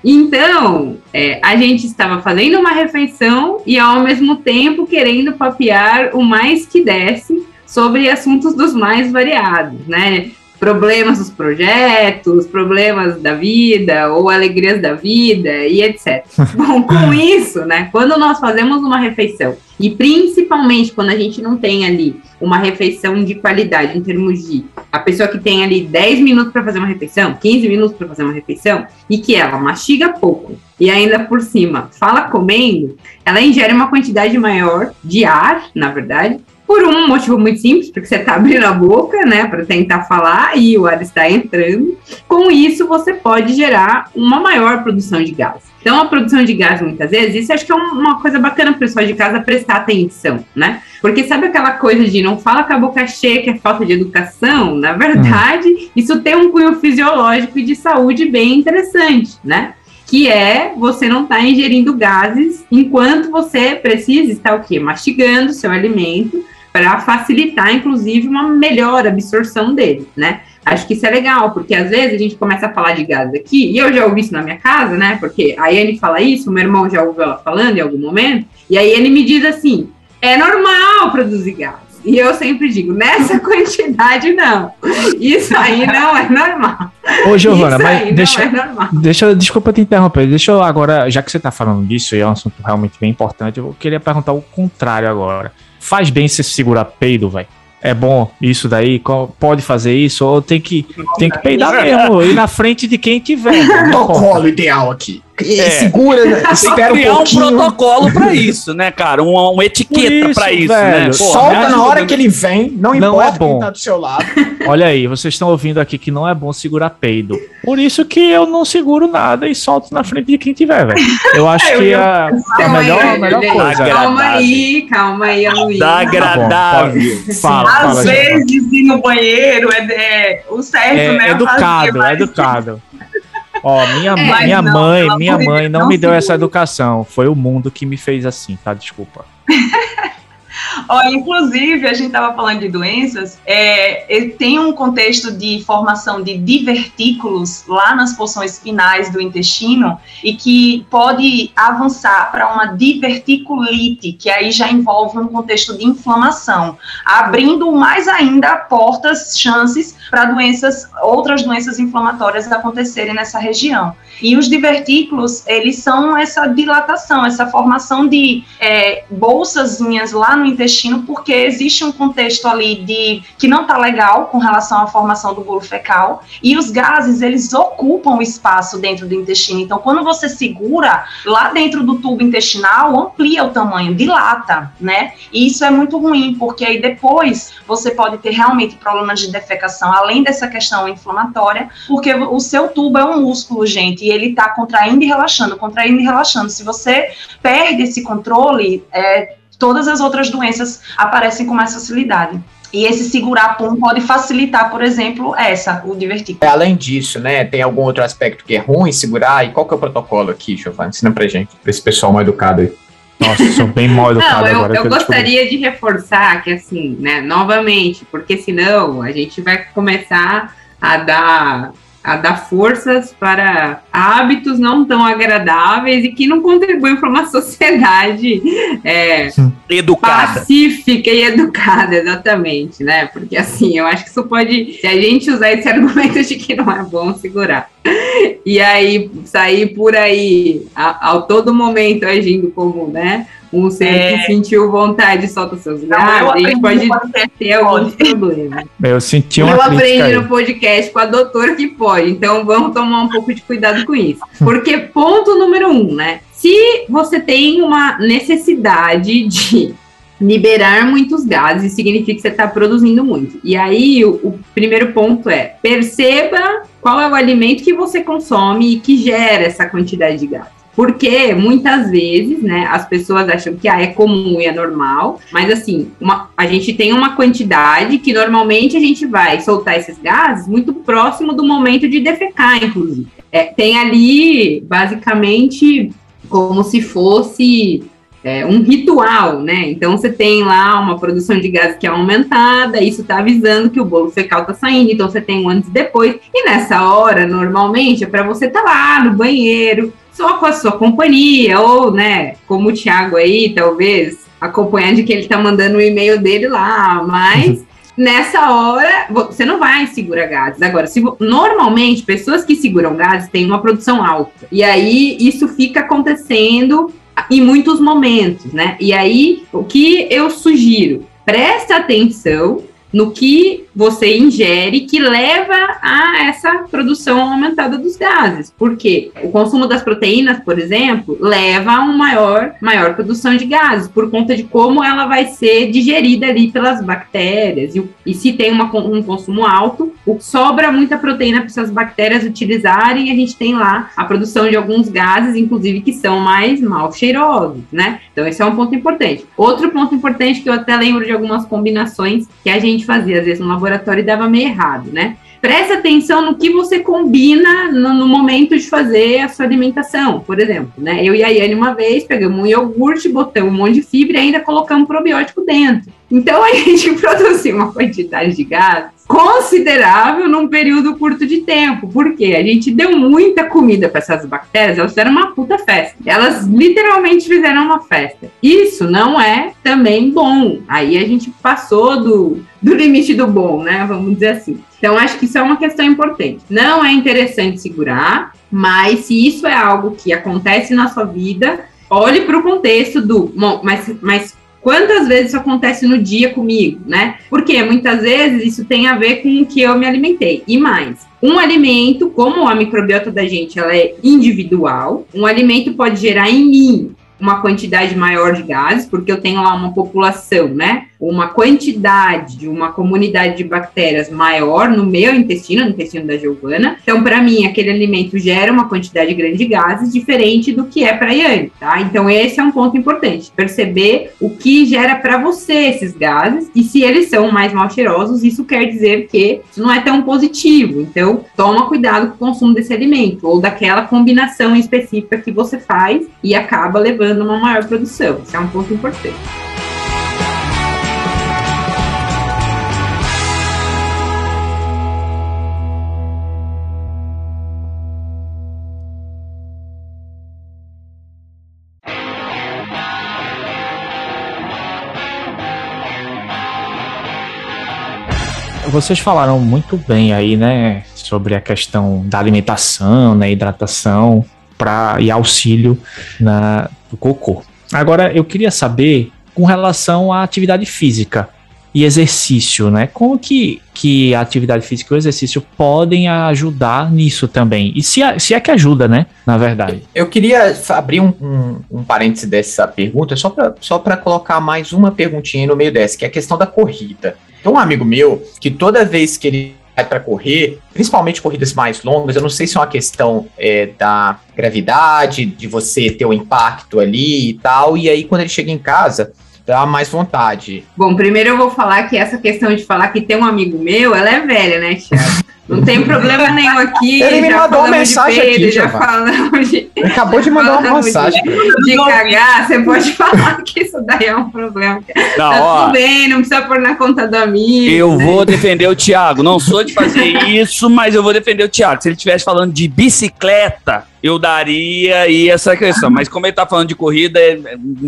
Então, é, a gente estava fazendo uma refeição e ao mesmo tempo querendo papear o mais que desse sobre assuntos dos mais variados, né? Problemas dos projetos, problemas da vida ou alegrias da vida e etc. Bom, com isso, né? Quando nós fazemos uma refeição e principalmente quando a gente não tem ali uma refeição de qualidade em termos de a pessoa que tem ali 10 minutos para fazer uma refeição, 15 minutos para fazer uma refeição e que ela mastiga pouco e ainda por cima fala comendo, ela ingere uma quantidade maior de ar, na verdade, por um motivo muito simples, porque você está abrindo a boca, né, para tentar falar e o ar está entrando. Com isso, você pode gerar uma maior produção de gás. Então, a produção de gás, muitas vezes, isso acho que é um- uma coisa bacana para o pessoal de casa prestar atenção, né? Porque sabe aquela coisa de não fala com a boca cheia, que é falta de educação? Na verdade, isso tem um cunho fisiológico e de saúde bem interessante, né? que é você não estar ingerindo gases enquanto você precisa estar o quê? Mastigando seu alimento para facilitar, inclusive, uma melhor absorção dele, né? Acho que isso é legal, porque às vezes a gente começa a falar de gases aqui, e eu já ouvi isso na minha casa, né? Porque a Anne fala isso, o meu irmão já ouviu ela falando em algum momento, e aí ele me diz assim: é normal produzir gases. E eu sempre digo, nessa quantidade não. Isso aí não é normal. Ô, Giovana, mas aí deixa, não é normal. Deixa, desculpa te interromper. Deixa eu agora, já que você tá falando disso, e é um assunto realmente bem importante, eu queria perguntar o contrário agora. Faz bem você segurar peido, velho? É bom isso daí? Pode fazer isso? Ou tem que, tem que peidar mesmo? Ir na frente de quem tiver. Qual o ideal aqui? E É. segura, Tem que espera um criar um pouquinho. protocolo pra isso, né, cara? Uma, uma etiqueta Por isso, pra isso, né? Pô, Solta na hora né? que ele vem, não, Não importa é bom. quem tá do seu lado. Olha aí, vocês estão ouvindo aqui que não é bom segurar peido. Por isso que eu não seguro nada e solto na frente de quem tiver, velho. Eu acho Eu que ia é a Calma melhor, aí, a melhor coisa. Calma aí, calma aí, Luiz. Tá agradável. Fala, Às fala, Giovana. vezes ir no banheiro é, é o certo, É, né? educado, fazer, é educado. Ó, minha, É, minha não, mãe, minha mãe não não me deu essa educação. Foi o mundo que me fez assim, tá? Desculpa. Ó, inclusive, a gente estava falando de doenças, é, tem um contexto de formação de divertículos lá nas porções finais do intestino e que pode avançar para uma diverticulite, que aí já envolve um contexto de inflamação, abrindo mais ainda portas, chances para doenças, outras doenças inflamatórias acontecerem nessa região. E os divertículos, eles são essa dilatação, essa formação de é, bolsazinhas lá no intestino, porque existe um contexto ali de que não está legal com relação à formação do bolo fecal, e os gases, eles ocupam o espaço dentro do intestino. Então, quando você segura lá dentro do tubo intestinal, amplia o tamanho, dilata, né? E isso é muito ruim, porque aí depois você pode ter realmente problemas de defecação, além dessa questão inflamatória, porque o seu tubo é um músculo, gente, e ele está contraindo e relaxando, contraindo e relaxando. Se você perde esse controle, é, todas as outras doenças aparecem com mais facilidade. E esse segurar pum pode facilitar, por exemplo, essa, o divertículo. É, Além disso, né, tem algum outro aspecto que é ruim segurar? E qual que é o protocolo aqui, Giovanni? Ensina pra gente, pra esse pessoal mal educado aí. Nossa, eu sou bem mal educado Não, eu, agora. eu descobri. gostaria de reforçar que, assim, né, novamente, porque senão a gente vai começar a dar, a dar forças para hábitos não tão agradáveis e que não contribuem para uma sociedade é, Educada. pacífica e educada, exatamente, né? Porque assim, eu acho que isso pode. Se a gente usar esse argumento de que não é bom segurar. E aí sair por aí a, a todo momento agindo como, né? Um ser É. que sentiu vontade e solta seus gases, eu a gente pode ter alguns problemas. Eu senti uma Eu aprendi aí. no podcast com a doutora que pode, então vamos tomar um pouco de cuidado com isso. Porque ponto número um, né? Se você tem uma necessidade de liberar muitos gases, significa que você está produzindo muito. E aí o, o primeiro ponto é perceba qual é o alimento que você consome e que gera essa quantidade de gases. Porque muitas vezes, né, as pessoas acham que ah, é comum e é normal, mas assim, uma- a gente tem uma quantidade que normalmente a gente vai soltar esses gases muito próximo do momento de defecar, inclusive. É, tem ali, basicamente, como se fosse é, um ritual, né? Então você tem lá uma produção de gases que é aumentada, isso está avisando que o bolo fecal está saindo, então você tem um antes e depois. E nessa hora, normalmente, é para você estar lá no banheiro, só com a sua companhia, ou, né, como o Thiago aí, talvez, acompanhar de que ele tá mandando o e-mail dele lá, mas nessa hora você não vai segurar gases. Agora, se normalmente pessoas que seguram gases têm uma produção alta. E aí isso fica acontecendo em muitos momentos, né? E aí o que eu sugiro? Preste atenção no que você ingere que leva a essa produção aumentada dos gases. Porque o consumo das proteínas, por exemplo, leva a uma maior, maior produção de gases, por conta de como ela vai ser digerida ali pelas bactérias. E, e se tem uma um consumo alto, sobra muita proteína para essas bactérias utilizarem, e a gente tem lá a produção de alguns gases, inclusive, que são mais mal cheirosos, né? Então, esse é um ponto importante. Outro ponto importante que eu até lembro de algumas combinações que a gente fazia, às vezes, no laboratório e dava meio errado, né? Preste atenção no que você combina no, no momento de fazer a sua alimentação, por exemplo, né? Eu e a Yane, uma vez, pegamos um iogurte, botamos um monte de fibra e ainda colocamos probiótico dentro. Então, a gente produziu uma quantidade de gases considerável num período curto de tempo. Por quê? A gente deu muita comida para essas bactérias, elas fizeram uma puta festa. Elas literalmente fizeram uma festa. Isso não é também bom. Aí a gente passou do, do limite do bom, né? Vamos dizer assim. Então, acho que isso é uma questão importante. Não é interessante segurar, mas se isso é algo que acontece na sua vida, olhe para o contexto do. Bom, mas, mas Quantas vezes isso acontece no dia comigo, né? Porque muitas vezes isso tem a ver com o que eu me alimentei. E mais, um alimento, como a microbiota da gente ela é individual, um alimento pode gerar em mim uma quantidade maior de gases, porque eu tenho lá uma população, né? Uma quantidade de uma comunidade de bactérias maior no meu intestino, no intestino da Giovana. Então, para mim, aquele alimento gera uma quantidade grande de gases diferente do que é para Yane, tá? Então, esse é um ponto importante. Perceber o que gera para você esses gases e se eles são mais mal cheirosos, isso quer dizer que isso não é tão positivo. Então, toma cuidado com o consumo desse alimento ou daquela combinação específica que você faz e acaba levando levando uma maior produção. Isso é um ponto importante. Vocês falaram muito bem aí, né, sobre a questão da alimentação, né, hidratação para e auxílio na, do cocô. Agora, eu queria saber com relação à atividade física e exercício, né? Como que, que a atividade física e o exercício podem ajudar nisso também? E se, se é que ajuda, né? Na verdade. Eu queria abrir um, um, um parêntese dessa pergunta, só para só colocar mais uma perguntinha no meio dessa, que é a questão da corrida. Tem um amigo meu que toda vez que ele vai para correr, principalmente corridas mais longas, eu não sei se é uma questão é, da gravidade, de você ter o um impacto ali e tal, e aí quando ele chega em casa, dá mais vontade. Bom, primeiro eu vou falar que essa questão de falar que tem um amigo meu, ela é velha, né, Thiago? Não tem problema nenhum aqui. Ele me mandou uma mensagem de aqui, já falamos de. Ele acabou de mandar uma mensagem. De, de cagar, você pode falar que isso daí é um problema. Não, tá ó, tudo bem, não precisa pôr na conta do amigo. Eu vou defender o Thiago. Não sou de fazer isso, mas eu vou defender o Thiago. Se ele estivesse falando de bicicleta, eu daria aí essa questão. Mas como ele tá falando de corrida, é,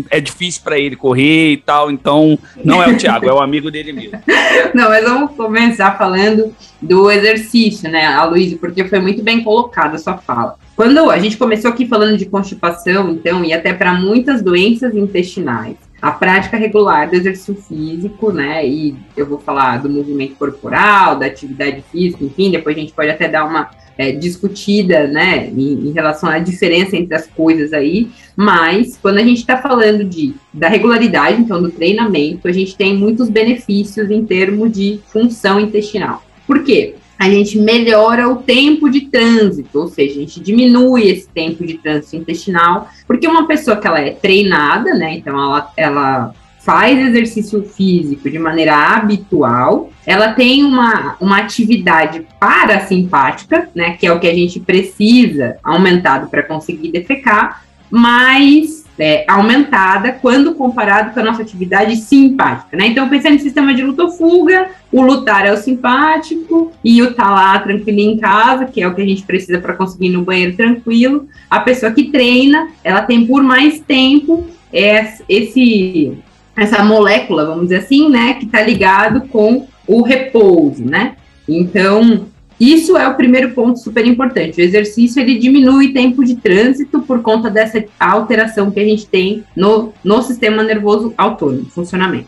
é difícil para ele correr e tal, então não é o Thiago, é o amigo dele mesmo. Não, mas vamos começar falando do exercício, né, a Luísa, porque foi muito bem colocada a sua fala. Quando a gente começou aqui falando de constipação, então, e até para muitas doenças intestinais, a prática regular do exercício físico, né? E eu vou falar do movimento corporal, da atividade física, enfim, depois a gente pode até dar uma é, discutida, né, em, em, relação à diferença entre as coisas aí, mas quando a gente está falando de, da regularidade, então do treinamento, a gente tem muitos benefícios em termos de função intestinal. Por quê? A gente melhora o tempo de trânsito, ou seja, a gente diminui esse tempo de trânsito intestinal, porque uma pessoa que ela é treinada, né, então ela, ela faz exercício físico de maneira habitual, ela tem uma, uma atividade parasimpática, né, que é o que a gente precisa aumentado para conseguir defecar, mais é, aumentada quando comparado com a nossa atividade simpática, né? Então, pensando em sistema de luta ou fuga, o lutar é o simpático e o tá lá tranquilo em casa, que é o que a gente precisa para conseguir ir no banheiro tranquilo. A pessoa que treina, ela tem por mais tempo esse essa molécula, vamos dizer assim, né, que está ligado com o repouso, né? Então, isso é o primeiro ponto super importante. O exercício ele diminui tempo de trânsito por conta dessa alteração que a gente tem no, no sistema nervoso autônomo, funcionamento.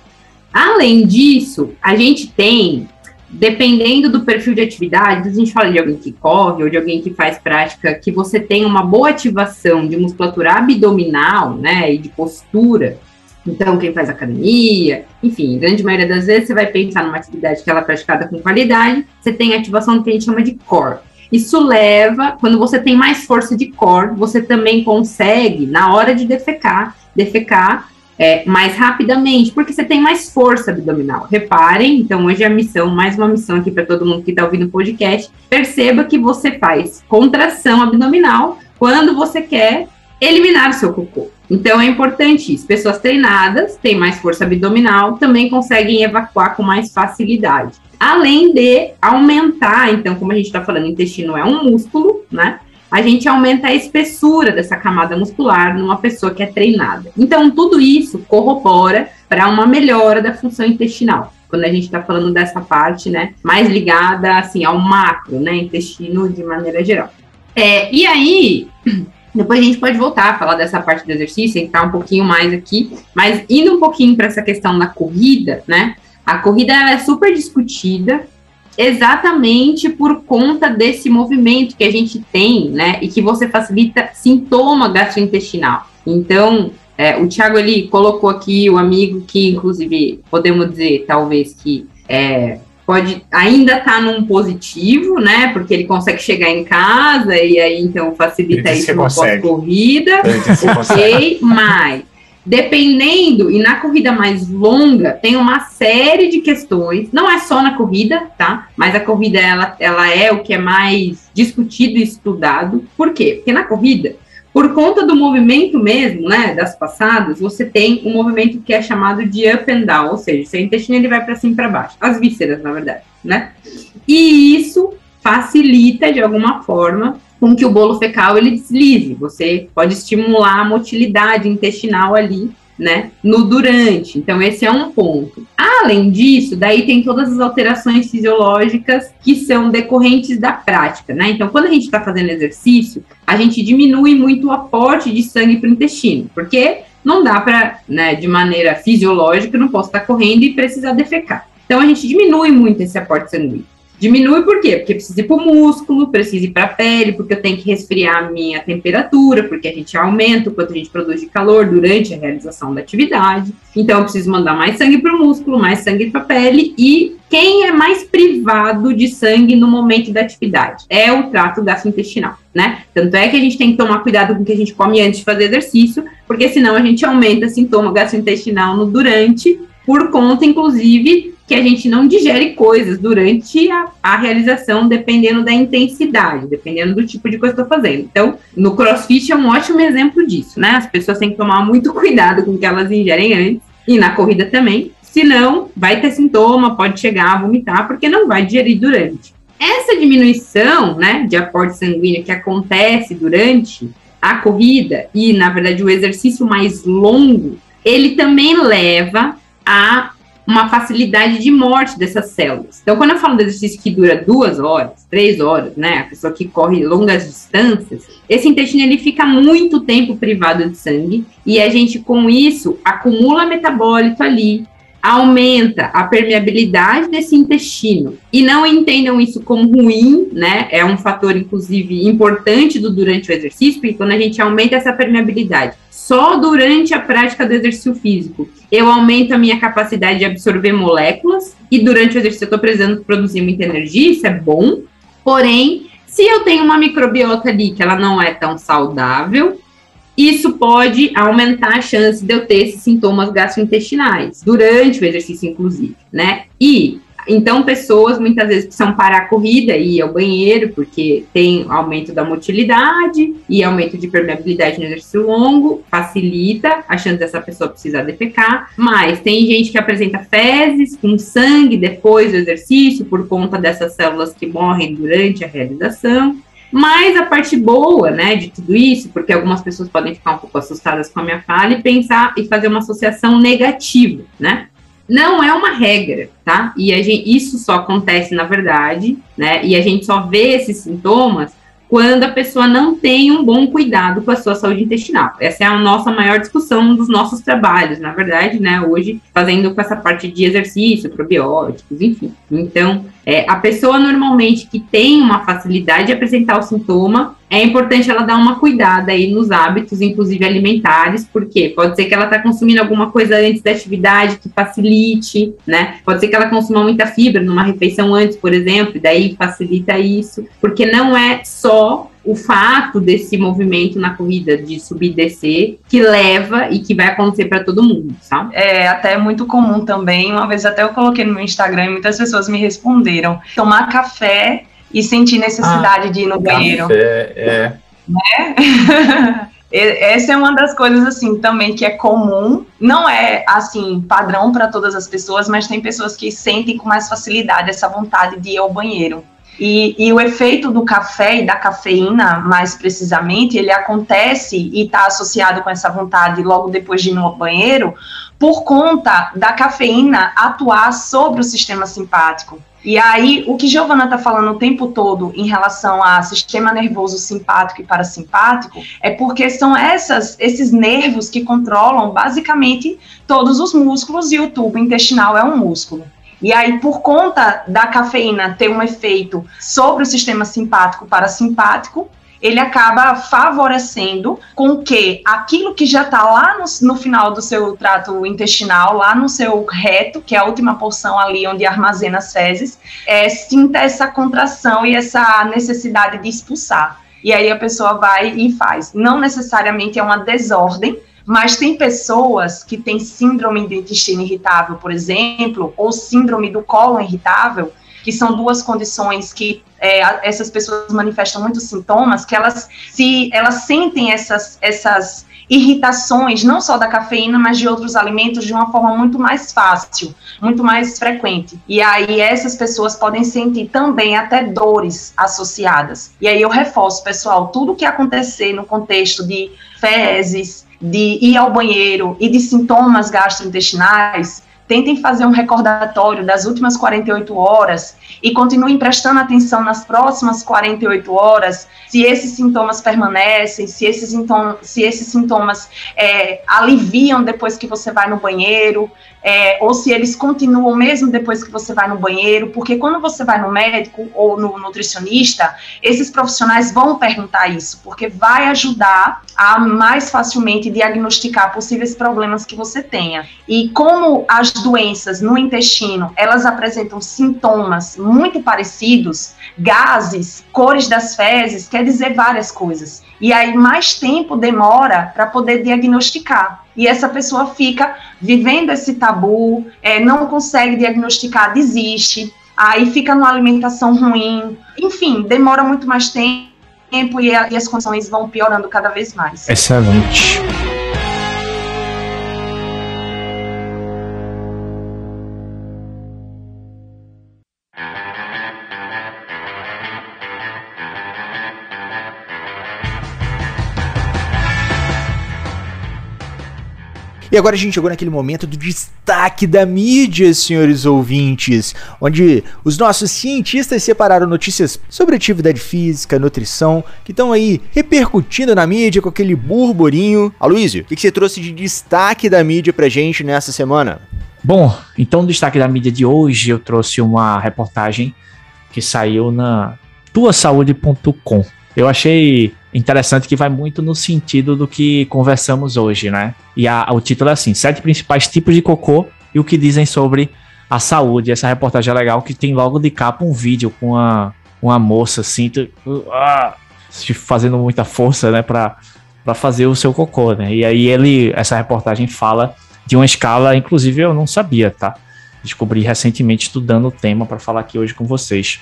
Além disso, a gente tem, dependendo do perfil de atividade, a gente fala de alguém que corre ou de alguém que faz prática, que você tem uma boa ativação de musculatura abdominal, né, e de postura, então, quem faz academia, enfim, grande maioria das vezes você vai pensar numa atividade que ela é praticada com qualidade, você tem ativação do que a gente chama de core. Isso leva, quando você tem mais força de core, você também consegue, na hora de defecar, defecar é, mais rapidamente, porque você tem mais força abdominal. Reparem, então hoje é a missão, mais uma missão aqui para todo mundo que está ouvindo o podcast. Perceba que você faz contração abdominal quando você quer eliminar o seu cocô. Então é importante isso. Pessoas treinadas têm mais força abdominal, também conseguem evacuar com mais facilidade. Além de aumentar, então, como a gente está falando, o intestino é um músculo, né? A gente aumenta a espessura dessa camada muscular numa pessoa que é treinada. Então, tudo isso corrobora para uma melhora da função intestinal. Quando a gente está falando dessa parte, né, mais ligada assim ao macro, né, intestino de maneira geral. É, e aí, Depois a gente pode voltar a falar dessa parte do exercício, entrar um pouquinho mais aqui, mas indo um pouquinho para essa questão da corrida, né? A corrida é super discutida exatamente por conta desse movimento que a gente tem, né? E que você facilita sintoma gastrointestinal. Então, é, o Thiago ele colocou aqui o amigo que, inclusive, podemos dizer, talvez que é, pode ainda estar tá num positivo, né? Porque ele consegue chegar em casa e aí então facilita isso na pós-corrida. Ok, mas dependendo, e na corrida mais longa, tem uma série de questões, não é só na corrida, tá? Mas a corrida, ela, ela é o que é mais discutido e estudado. Por quê? Porque na corrida, por conta do movimento mesmo, né, das passadas, você tem um movimento que é chamado de up and down, ou seja, seu intestino ele vai para cima e para baixo, as vísceras, na verdade, né? E isso facilita de alguma forma com que o bolo fecal ele deslize. Você pode estimular a motilidade intestinal ali né, no durante. Então, esse é um ponto. Além disso, daí tem todas as alterações fisiológicas que são decorrentes da prática, né? Então, quando a gente está fazendo exercício, a gente diminui muito o aporte de sangue para o intestino, porque não dá para, né, de maneira fisiológica, eu não posso estar tá correndo e precisar defecar. Então, a gente diminui muito esse aporte sanguíneo. Diminui por quê? Porque precisa ir para o músculo, precisa ir para a pele, porque eu tenho que resfriar a minha temperatura, porque a gente aumenta o quanto a gente produz de calor durante a realização da atividade. Então, eu preciso mandar mais sangue para o músculo, mais sangue para a pele. E quem é mais privado de sangue no momento da atividade? É o trato gastrointestinal, né? Tanto é que a gente tem que tomar cuidado com o que a gente come antes de fazer exercício, porque senão a gente aumenta sintoma gastrointestinal no durante, por conta, inclusive, que a gente não digere coisas durante a, a, realização, dependendo da intensidade, dependendo do tipo de coisa que estou fazendo. Então, no crossfit é um ótimo exemplo disso, né? As pessoas têm que tomar muito cuidado com o que elas ingerem antes, e na corrida também, senão vai ter sintoma, pode chegar a vomitar, porque não vai digerir durante. Essa diminuição, né, de aporte sanguíneo que acontece durante a corrida e, na verdade, o exercício mais longo, ele também leva a uma facilidade de morte dessas células. Então, quando eu falo de exercício que dura duas horas, três horas, né, a pessoa que corre longas distâncias, esse intestino ele fica muito tempo privado de sangue e a gente com isso acumula metabólito ali, aumenta a permeabilidade desse intestino. E não entendam isso como ruim, né? É um fator, inclusive, importante do durante o exercício, porque quando a gente aumenta essa permeabilidade só durante a prática do exercício físico, eu aumento a minha capacidade de absorver moléculas, e durante o exercício eu estou precisando produzir muita energia, isso é bom. Porém, se eu tenho uma microbiota ali que ela não é tão saudável, isso pode aumentar a chance de eu ter esses sintomas gastrointestinais, durante o exercício, inclusive, né? E então, pessoas muitas vezes precisam parar a corrida e ir ao banheiro, porque tem aumento da motilidade e aumento de permeabilidade no exercício longo, facilita a chance dessa pessoa precisar defecar. Mas tem gente que apresenta fezes com sangue depois do exercício, por conta dessas células que morrem durante a realização. Mas a parte boa, né, de tudo isso, porque algumas pessoas podem ficar um pouco assustadas com a minha fala e pensar e fazer uma associação negativa, né? Não é uma regra, tá? E gente, isso só acontece na verdade, né? E a gente só vê esses sintomas quando a pessoa não tem um bom cuidado com a sua saúde intestinal. Essa é a nossa maior discussão dos nossos trabalhos, na verdade, né? Hoje, fazendo com essa parte de exercício, probióticos, enfim. Então, é, a pessoa normalmente que tem uma facilidade de apresentar o sintoma, é importante ela dar uma cuidada aí nos hábitos, inclusive alimentares, porque pode ser que ela está consumindo alguma coisa antes da atividade que facilite, né? Pode ser que ela consuma muita fibra numa refeição antes, por exemplo, e daí facilita isso, porque não é só o fato desse movimento na corrida de subir e descer que leva e que vai acontecer para todo mundo, sabe? É até muito comum também. Uma vez até eu coloquei no meu Instagram e muitas pessoas me responderam: tomar café e sentir necessidade ah, de ir no banheiro. Café, é. Né? Essa é uma das coisas assim também que é comum, não é assim padrão para todas as pessoas, mas tem pessoas que sentem com mais facilidade essa vontade de ir ao banheiro. E, e, o efeito do café e da cafeína, mais precisamente, ele acontece e está associado com essa vontade logo depois de ir no banheiro, por conta da cafeína atuar sobre o sistema simpático. E aí, o que Giovana está falando o tempo todo em relação a sistema nervoso simpático e parasimpático é porque são essas, esses nervos que controlam basicamente todos os músculos e o tubo intestinal é um músculo. E aí, por conta da cafeína ter um efeito sobre o sistema simpático parasimpático, ele acaba favorecendo com que aquilo que já está lá no, no, final do seu trato intestinal, lá no seu reto, que é a última porção ali onde armazena as fezes, é, sinta essa contração e essa necessidade de expulsar. E aí a pessoa vai e faz. Não necessariamente é uma desordem, mas tem pessoas que têm síndrome de intestino irritável, por exemplo, ou síndrome do colo irritável, que são duas condições que é, essas pessoas manifestam muitos sintomas, que elas se elas sentem essas, essas irritações, não só da cafeína, mas de outros alimentos, de uma forma muito mais fácil, muito mais frequente. E aí essas pessoas podem sentir também até dores associadas. E aí eu reforço, pessoal, tudo que acontecer no contexto de fezes, de ir ao banheiro e de sintomas gastrointestinais, tentem fazer um recordatório das últimas 48 horas e continuem prestando atenção nas próximas 48 horas, se esses sintomas permanecem, se esses, sintomas, se esses sintomas é, aliviam depois que você vai no banheiro, é, ou se eles continuam mesmo depois que você vai no banheiro, porque quando você vai no médico ou no nutricionista, esses profissionais vão perguntar isso, porque vai ajudar a mais facilmente diagnosticar possíveis problemas que você tenha. E como as doenças no intestino, elas apresentam sintomas muito parecidos, gases, cores das fezes, quer dizer várias coisas. E aí mais tempo demora para poder diagnosticar. E essa pessoa fica vivendo esse tabu, é, não consegue diagnosticar, desiste, aí fica numa alimentação ruim, enfim, demora muito mais tempo e, e as condições vão piorando cada vez mais. Excelente. E agora a gente chegou naquele momento do destaque da mídia, senhores ouvintes, onde os nossos cientistas separaram notícias sobre atividade física, nutrição, que estão aí repercutindo na mídia com aquele burburinho. Aloysio, o que, que você trouxe de destaque da mídia pra gente nessa semana? Bom, então o destaque da mídia de hoje eu trouxe uma reportagem que saiu na tuasaude.com. Eu achei interessante que vai muito no sentido do que conversamos hoje, né? E a, o título é assim: Sete principais tipos de cocô e o que dizem sobre a saúde. Essa reportagem é legal que tem logo de capa um vídeo com uma, uma moça assim, uh, fazendo muita força, né, para fazer o seu cocô, né? E aí ele, essa reportagem fala de uma escala, inclusive eu não sabia, tá? Descobri recentemente estudando o tema para falar aqui hoje com vocês.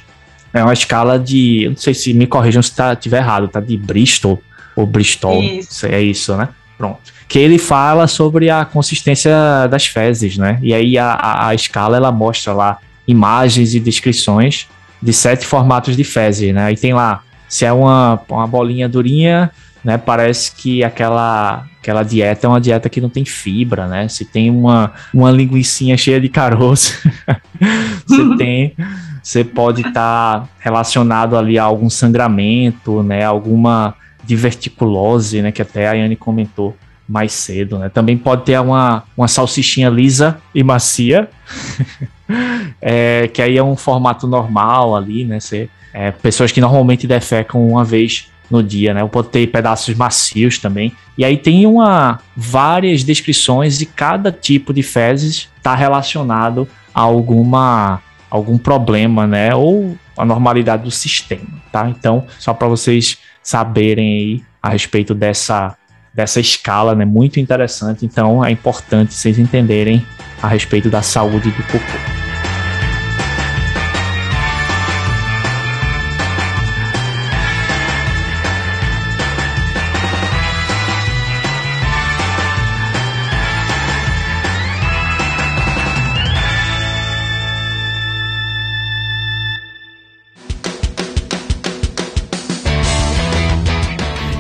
É uma escala de. Não sei se me corrijam se tá, tiver errado, tá? De Bristol ou Bristol. Isso. É isso, né? Pronto. Que ele fala sobre a consistência das fezes, né? E aí a, a, a escala ela mostra lá imagens e descrições de sete formatos de fezes, né? E tem lá, se é uma, uma bolinha durinha, né? Parece que aquela, aquela dieta é uma dieta que não tem fibra, né? Se tem uma, uma linguiçinha cheia de caroço, você tem você pode estar tá relacionado ali a algum sangramento, né, alguma diverticulose, né, que até a Yane comentou mais cedo, né? Também pode ter uma, uma salsichinha lisa e macia, é, que aí é um formato normal ali, né? Você, é, pessoas que normalmente defecam uma vez no dia, né? Pode ter pedaços macios também. E aí tem uma várias descrições e cada tipo de fezes está relacionado a alguma algum problema, né? Ou a normalidade do sistema, tá? Então, só para vocês saberem aí a respeito dessa, dessa escala, né? Muito interessante. Então, é importante vocês entenderem a respeito da saúde do cocô.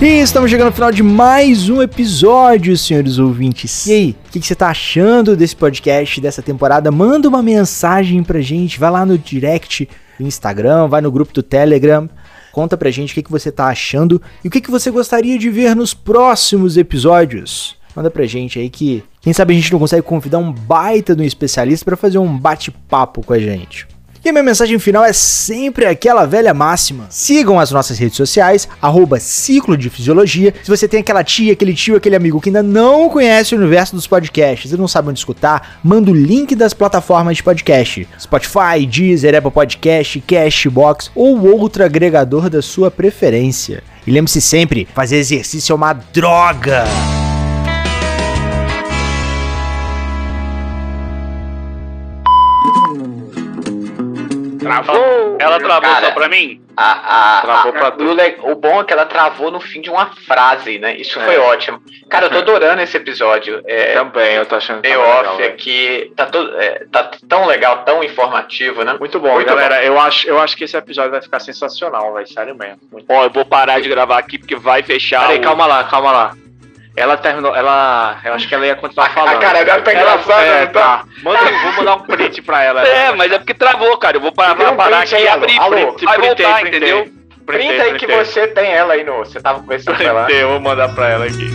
E estamos chegando ao final de mais um episódio, senhores ouvintes. E aí, o que, que você tá achando desse podcast, dessa temporada? Manda uma mensagem pra gente, vai lá no direct do Instagram, vai no grupo do Telegram. Conta pra gente o que, que você tá achando e o que, que você gostaria de ver nos próximos episódios. Manda pra gente aí que, quem sabe a gente não consegue convidar um baita de um especialista pra fazer um bate-papo com a gente. E a minha mensagem final é sempre aquela velha máxima. Sigam as nossas redes sociais, arroba Ciclo de Fisiologia. Se você tem aquela tia, aquele tio, aquele amigo que ainda não conhece o universo dos podcasts e não sabe onde escutar, manda o link das plataformas de podcast. Spotify, Deezer, Apple Podcast, Cashbox ou outro agregador da sua preferência. E lembre-se sempre, fazer exercício é uma droga! Travou! Ela travou Cara, só pra mim? A, a, Travou a- pra o, le- o bom é que ela travou no fim de uma frase, né? Isso foi ótimo. Cara, eu tô adorando esse episódio. É, Também, eu tô achando que tá legal, Off velho. aqui. Tá, todo, é, tá tão legal, tão informativo, né? Muito bom, Muito galera. Eu, acho, eu acho que esse episódio vai ficar sensacional, velho. Sério mesmo. Muito Ó, eu vou parar de gravar aqui porque vai fechar. Peraí, o- calma lá, calma lá. Ela terminou, ela. Eu acho que ela ia continuar falando. A cara dela tá engraçada, é, não tá? tá. Manda, vou mandar um print pra ela. É, mas é porque travou, cara. Eu vou parar, um parar print aqui e abrir. alô. print, vai voltar, entendeu? Printa aí que você tem ela aí no. Você tava conversando com ela. Eu vou mandar pra ela aqui.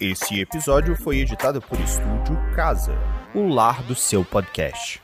Esse episódio foi editado por Estúdio Casa, o lar do seu podcast.